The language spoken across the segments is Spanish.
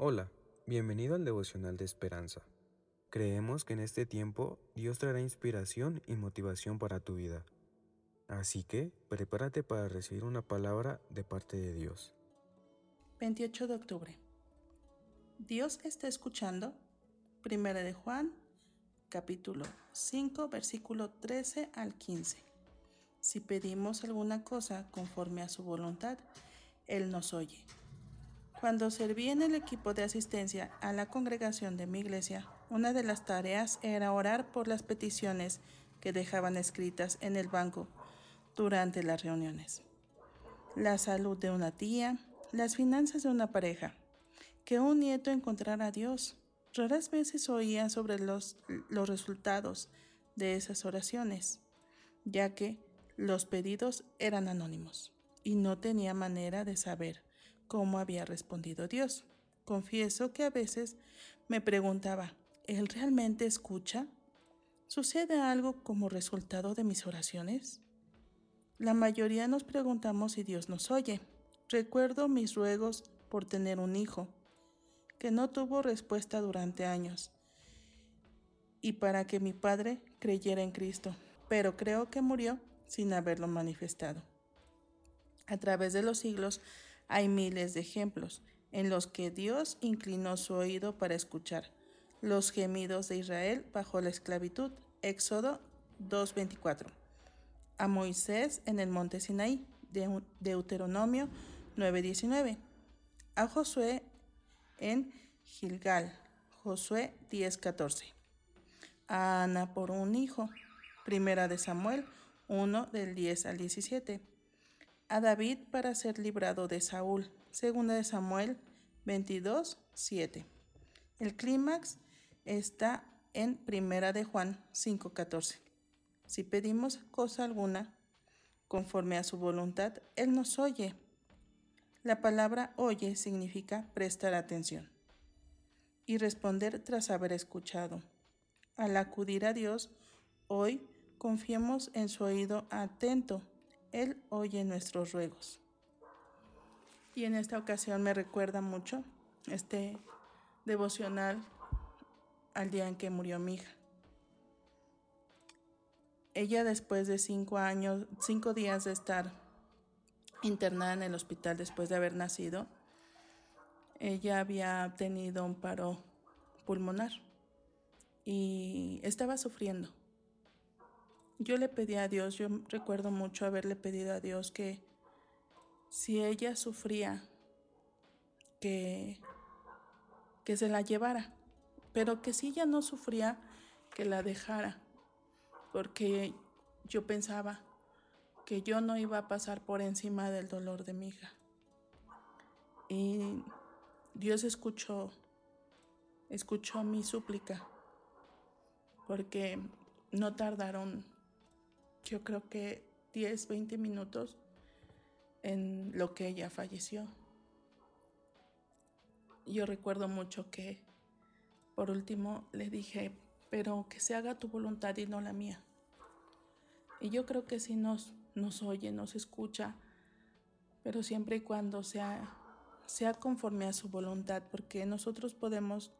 Hola, bienvenido al devocional de esperanza. Creemos que en este tiempo Dios traerá inspiración y motivación para tu vida. Así que prepárate para recibir una palabra de parte de Dios. 28 de octubre. Dios está escuchando. Primera de Juan, capítulo 5, versículo 13 al 15. Si pedimos alguna cosa conforme a su voluntad, Él nos oye. Cuando serví en el equipo de asistencia a la congregación de mi iglesia, una de las tareas era orar por las peticiones que dejaban escritas en el banco durante las reuniones. La salud de una tía, las finanzas de una pareja, que un nieto encontrara a Dios. Raras veces oía sobre los, los resultados de esas oraciones, ya que los pedidos eran anónimos y no tenía manera de saber cómo había respondido Dios. Confieso que a veces me preguntaba, ¿Él realmente escucha? ¿Sucede algo como resultado de mis oraciones? La mayoría nos preguntamos si Dios nos oye. Recuerdo mis ruegos por tener un hijo, que no tuvo respuesta durante años, y para que mi padre creyera en Cristo, pero creo que murió sin haberlo manifestado. A través de los siglos hay miles de ejemplos en los que Dios inclinó su oído para escuchar los gemidos de Israel bajo la esclavitud. Éxodo 2.24. A Moisés en el monte Sinaí. Deuteronomio 9.19. A Josué en Gilgal. Josué 10.14. A Ana por un hijo. Primera de Samuel 1 del 10 al 17 a David para ser librado de Saúl. Segunda de Samuel 22, 7. El clímax está en Primera de Juan 5, 14. Si pedimos cosa alguna conforme a su voluntad, Él nos oye. La palabra oye significa prestar atención y responder tras haber escuchado. Al acudir a Dios, hoy confiemos en su oído atento él oye nuestros ruegos. Y en esta ocasión me recuerda mucho este devocional al día en que murió mi hija. Ella después de cinco años, cinco días de estar internada en el hospital después de haber nacido, ella había tenido un paro pulmonar y estaba sufriendo. Yo le pedí a Dios, yo recuerdo mucho haberle pedido a Dios que si ella sufría, que, que se la llevara, pero que si ella no sufría, que la dejara, porque yo pensaba que yo no iba a pasar por encima del dolor de mi hija. Y Dios escuchó, escuchó mi súplica, porque no tardaron yo creo que 10, 20 minutos en lo que ella falleció. Yo recuerdo mucho que por último le dije, pero que se haga tu voluntad y no la mía. Y yo creo que sí nos, nos oye, nos escucha, pero siempre y cuando sea, sea conforme a su voluntad, porque nosotros podemos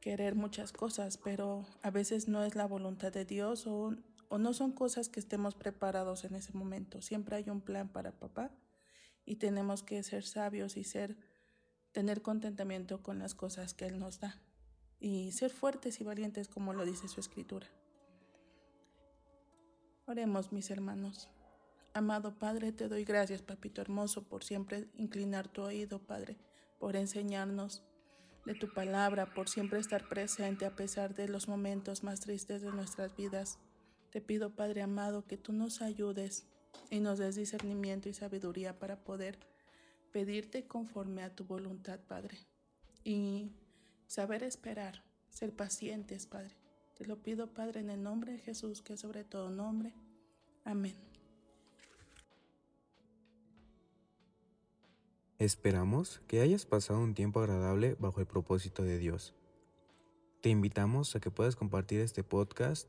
querer muchas cosas, pero a veces no es la voluntad de Dios o o no son cosas que estemos preparados en ese momento. Siempre hay un plan para papá y tenemos que ser sabios y ser tener contentamiento con las cosas que él nos da y ser fuertes y valientes como lo dice su escritura. Oremos, mis hermanos. Amado Padre, te doy gracias, papito hermoso, por siempre inclinar tu oído, Padre, por enseñarnos de tu palabra, por siempre estar presente a pesar de los momentos más tristes de nuestras vidas. Te pido, Padre amado, que tú nos ayudes y nos des discernimiento y sabiduría para poder pedirte conforme a tu voluntad, Padre. Y saber esperar, ser pacientes, Padre. Te lo pido, Padre, en el nombre de Jesús, que es sobre todo nombre. Amén. Esperamos que hayas pasado un tiempo agradable bajo el propósito de Dios. Te invitamos a que puedas compartir este podcast